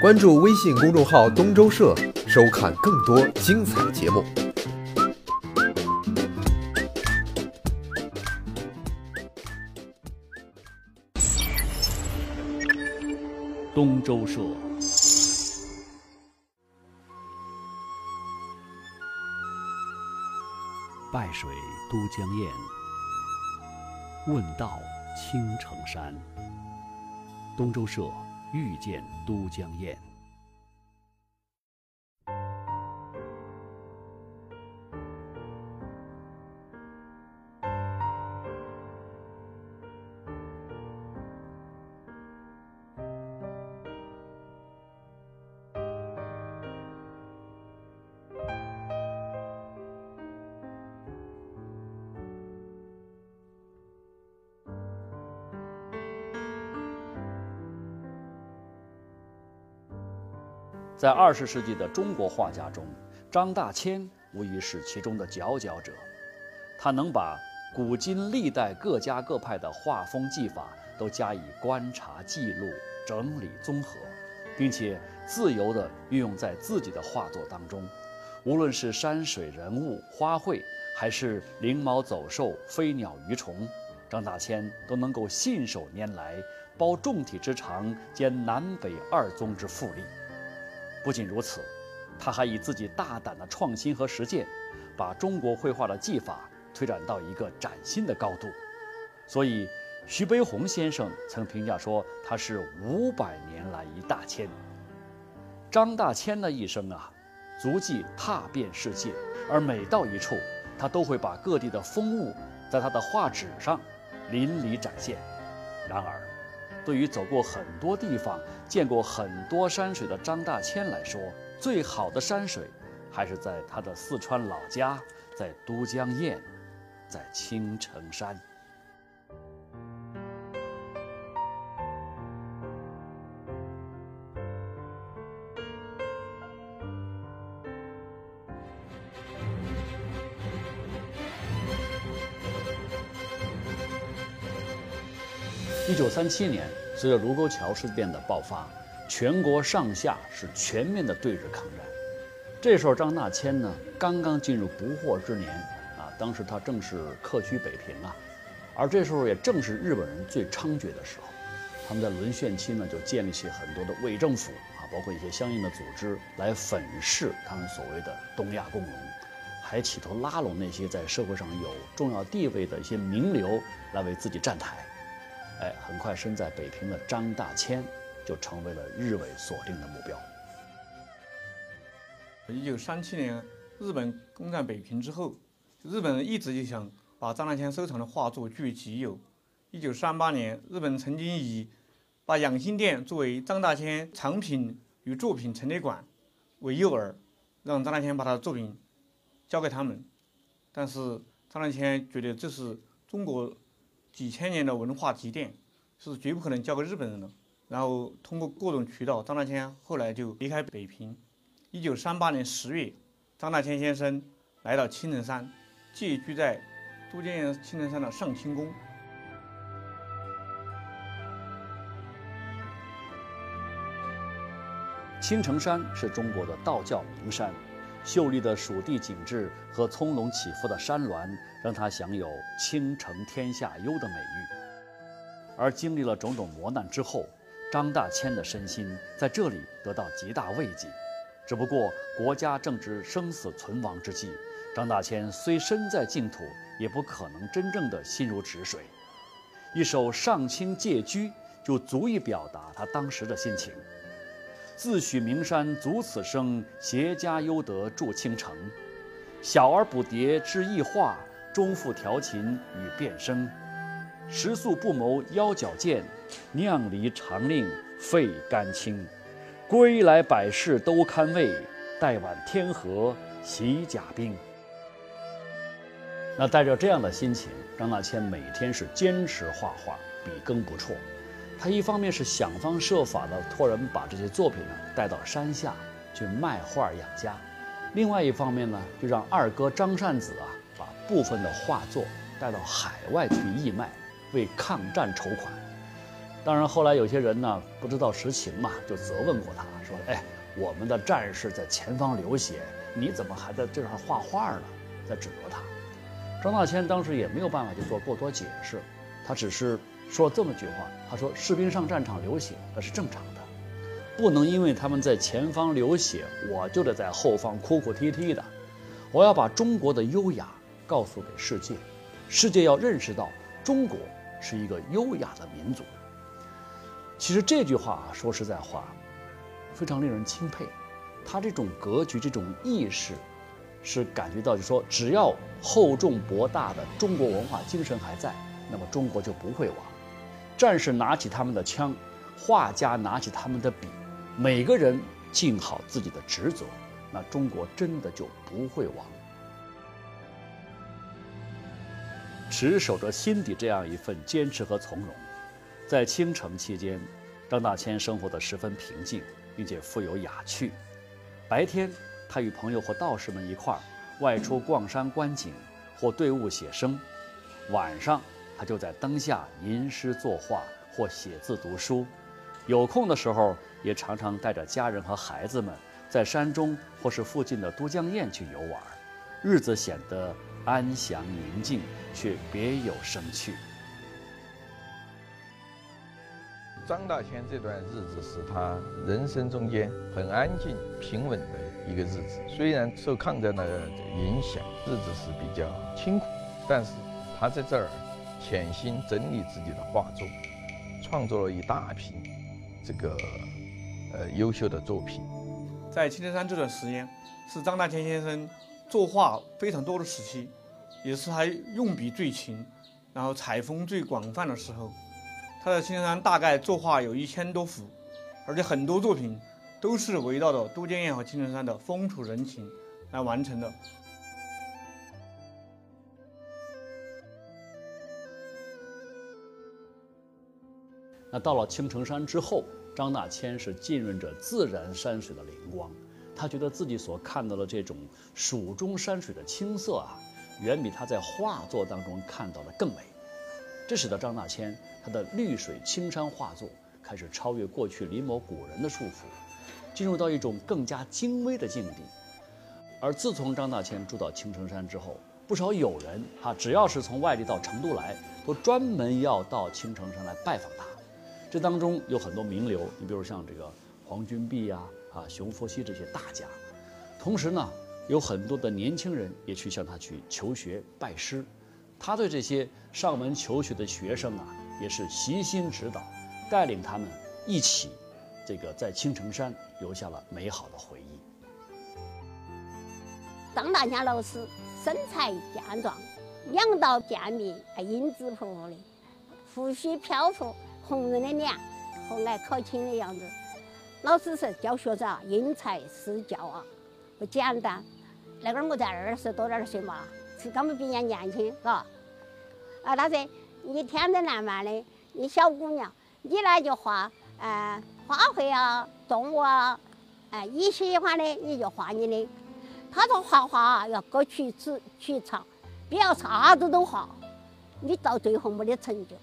关注微信公众号“东周社”，收看更多精彩节目。东周社。拜水都江堰，问道青城山。东周社遇见都江堰。在二十世纪的中国画家中，张大千无疑是其中的佼佼者。他能把古今历代各家各派的画风技法都加以观察、记录、整理、综合，并且自由地运用在自己的画作当中。无论是山水、人物、花卉，还是灵毛走兽、飞鸟鱼虫，张大千都能够信手拈来，包众体之长，兼南北二宗之富力。不仅如此，他还以自己大胆的创新和实践，把中国绘画的技法推展到一个崭新的高度。所以，徐悲鸿先生曾评价说他是五百年来一大千。张大千的一生啊，足迹踏遍世界，而每到一处，他都会把各地的风物在他的画纸上淋漓展现。然而，对于走过很多地方、见过很多山水的张大千来说，最好的山水还是在他的四川老家，在都江堰，在青城山。三七年，随着卢沟桥事变的爆发，全国上下是全面的对日抗战。这时候，张大千呢刚刚进入不惑之年啊，当时他正是客居北平啊，而这时候也正是日本人最猖獗的时候。他们在沦陷期呢，就建立起很多的伪政府啊，包括一些相应的组织来粉饰他们所谓的东亚共荣，还企图拉拢那些在社会上有重要地位的一些名流来为自己站台。哎，很快身在北平的张大千就成为了日伪锁定的目标。一九三七年，日本攻占北平之后，日本人一直就想把张大千收藏的画作据为己有。一九三八年，日本曾经以把养心殿作为张大千藏品与作品陈列馆为诱饵，让张大千把他的作品交给他们。但是张大千觉得这是中国。几千年的文化积淀是绝不可能交给日本人的。然后通过各种渠道，张大千后来就离开北平。一九三八年十月，张大千先生来到青城山，借居在都江堰青城山的上清宫。青城山是中国的道教名山。秀丽的蜀地景致和葱茏起伏的山峦，让他享有“倾城天下优”的美誉。而经历了种种磨难之后，张大千的身心在这里得到极大慰藉。只不过国家正值生死存亡之际，张大千虽身在净土，也不可能真正的心如止水。一首《上清借居》就足以表达他当时的心情。自诩名山足此生，携家优德筑青城。小儿补蝶知异画，中妇调琴与变声。食宿不谋腰脚健，酿梨常令肺肝清。归来百事都堪慰，待晚天河洗甲兵。那带着这样的心情，张大千每天是坚持画画，笔耕不辍。他一方面是想方设法的托人把这些作品呢带到山下去卖画养家，另外一方面呢，就让二哥张善子啊把部分的画作带到海外去义卖，为抗战筹款。当然，后来有些人呢不知道实情嘛，就责问过他说：“哎，我们的战士在前方流血，你怎么还在这儿画画呢？”在指责他。张大千当时也没有办法去做过多解释，他只是说这么句话：“他说士兵上战场流血那是正常的，不能因为他们在前方流血，我就得在后方哭哭啼啼的。我要把中国的优雅告诉给世界，世界要认识到中国是一个优雅的民族。”其实这句话，说实在话，非常令人钦佩。他这种格局、这种意识，是感觉到，就说只要厚重博大的中国文化精神还在，那么中国就不会亡。战士拿起他们的枪，画家拿起他们的笔，每个人尽好自己的职责，那中国真的就不会亡。持守着心底这样一份坚持和从容。在清城期间，张大千生活得十分平静，并且富有雅趣。白天，他与朋友或道士们一块儿外出逛山观景，或对物写生；晚上，他就在灯下吟诗作画或写字读书。有空的时候，也常常带着家人和孩子们在山中或是附近的都江堰去游玩，日子显得安详宁静，却别有生趣。张大千这段日子是他人生中间很安静、平稳的一个日子。虽然受抗战的影响，日子是比较清苦，但是他在这儿潜心整理自己的画作，创作了一大批这个呃优秀的作品。在青城山这段时间，是张大千先生作画非常多的时期，也是他用笔最勤，然后采风最广泛的时候。他在青城山大概作画有一千多幅，而且很多作品都是围绕着都江堰和青城山的风土人情来完成的。那到了青城山之后，张大千是浸润着自然山水的灵光，他觉得自己所看到的这种蜀中山水的青色啊，远比他在画作当中看到的更美。这使得张大千他的绿水青山画作开始超越过去临摹古人的束缚，进入到一种更加精微的境地。而自从张大千住到青城山之后，不少友人啊，只要是从外地到成都来，都专门要到青城山来拜访他。这当中有很多名流，你比如像这个黄君璧呀、啊熊佛西这些大家。同时呢，有很多的年轻人也去向他去求学拜师。他对这些上门求学的学生啊，也是悉心指导，带领他们一起，这个在青城山留下了美好的回忆。张大千老师身材健壮，两道剑面，英姿勃勃的，胡须漂浮，红润的脸，和爱考勤的样子。老师是教学者，因材施教啊，不简单。那个我在二十多点岁嘛。是他们比人年轻，嘎。啊，他说你天真烂漫的，你小姑娘，你呢就画，呃，花卉啊，动物啊，哎，你喜欢的你就画你的。他说画画要各取尺取长，不要啥子都画，你到最后没得成就。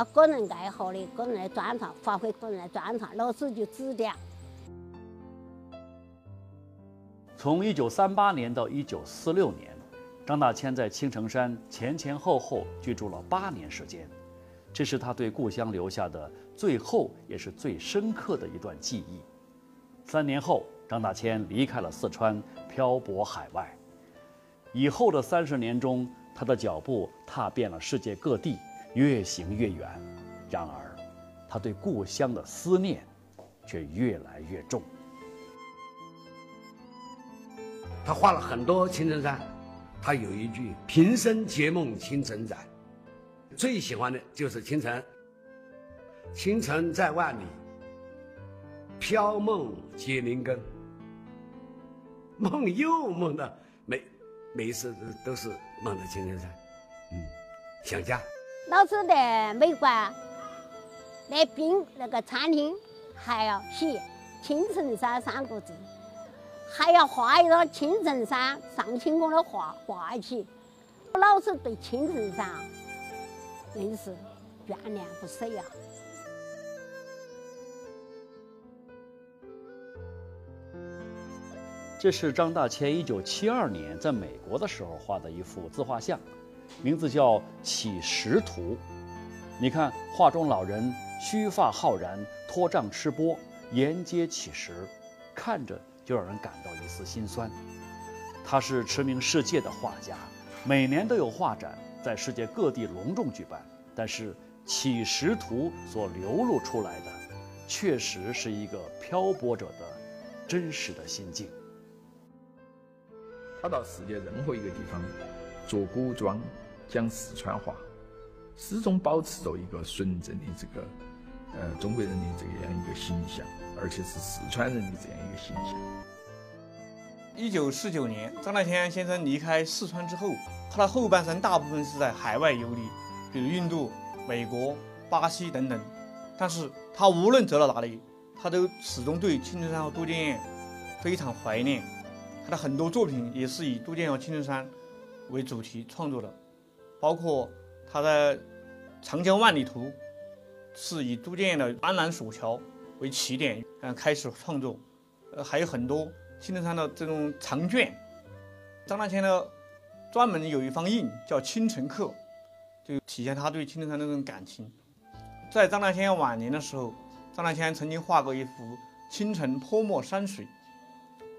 啊，个人爱好的，个人的专长，发挥个人的专长，老师就指点。从一九三八年到一九四六年。张大千在青城山前前后后居住了八年时间，这是他对故乡留下的最后也是最深刻的一段记忆。三年后，张大千离开了四川，漂泊海外。以后的三十年中，他的脚步踏遍了世界各地，越行越远。然而，他对故乡的思念却越来越重。他画了很多青城山。他有一句“平生结梦青城在”，最喜欢的就是青城。青城在万里，飘梦结林根。梦又梦的，每每一次都是梦到青城山，嗯，想家。老师在美国那冰那个餐厅还要写青城山三个字还要画一张青城山上清宫的画画起我老子对青城山真是眷恋不舍呀这是张大千一九七二年在美国的时候画的一幅自画像。名字叫《乞食图》。你看，画中老人须发浩然，拖杖吃钵，沿街乞食，看着就让人感到一丝心酸。他是驰名世界的画家，每年都有画展在世界各地隆重举办。但是《乞食图》所流露出来的，确实是一个漂泊者的真实的心境。他到世界任何一个地方做古装，讲四川话，始终保持着一个纯正的这个呃中国人的这样一个形象，而且是四川人的这样一个形象。一九四九年，张大千先生离开四川之后，他的后半生大部分是在海外游历，比如印度、美国、巴西等等。但是他无论走到哪里，他都始终对青城山和都江堰非常怀念。他的很多作品也是以都江堰和青城山为主题创作的，包括他的《长江万里图》是以都江堰的安澜索桥为起点，嗯，开始创作。呃，还有很多青城山的这种长卷。张大千呢，专门有一方印叫《青城客》，就体现他对青城山的这种感情。在张大千晚年的时候，张大千曾经画过一幅《青城泼墨山水》。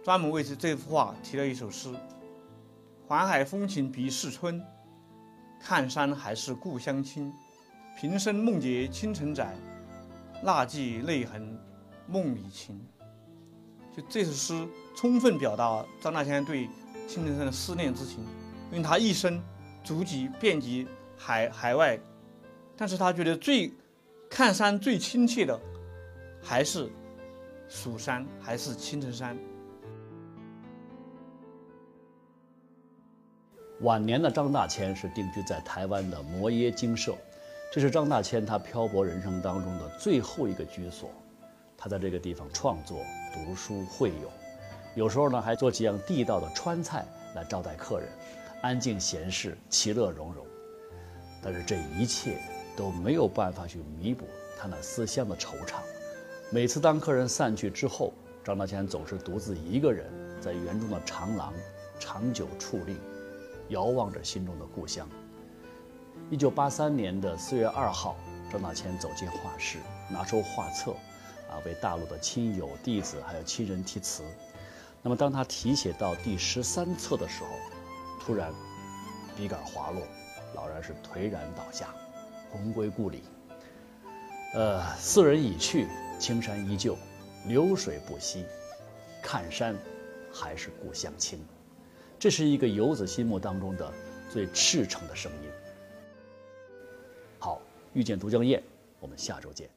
专门为这这幅画题了一首诗：“环海风情比世春，看山还是故乡亲。平生梦结青城窄，那寄泪痕梦里情。”就这首诗充分表达张大千对青城山的思念之情，因为他一生足迹遍及海海外，但是他觉得最看山最亲切的还是蜀山，还是青城山。晚年的张大千是定居在台湾的摩耶精舍，这是张大千他漂泊人生当中的最后一个居所。他在这个地方创作、读书、会友，有时候呢还做几样地道的川菜来招待客人，安静闲适，其乐融融。但是这一切都没有办法去弥补他那思乡的惆怅。每次当客人散去之后，张大千总是独自一个人在园中的长廊长久矗立。遥望着心中的故乡。一九八三年的四月二号，张大千走进画室，拿出画册，啊，为大陆的亲友、弟子还有亲人题词。那么，当他题写到第十三册的时候，突然笔杆滑落，老人是颓然倒下，魂归故里。呃，四人已去，青山依旧，流水不息，看山还是故乡亲。这是一个游子心目当中的最赤诚的声音。好，遇见都江堰，我们下周见。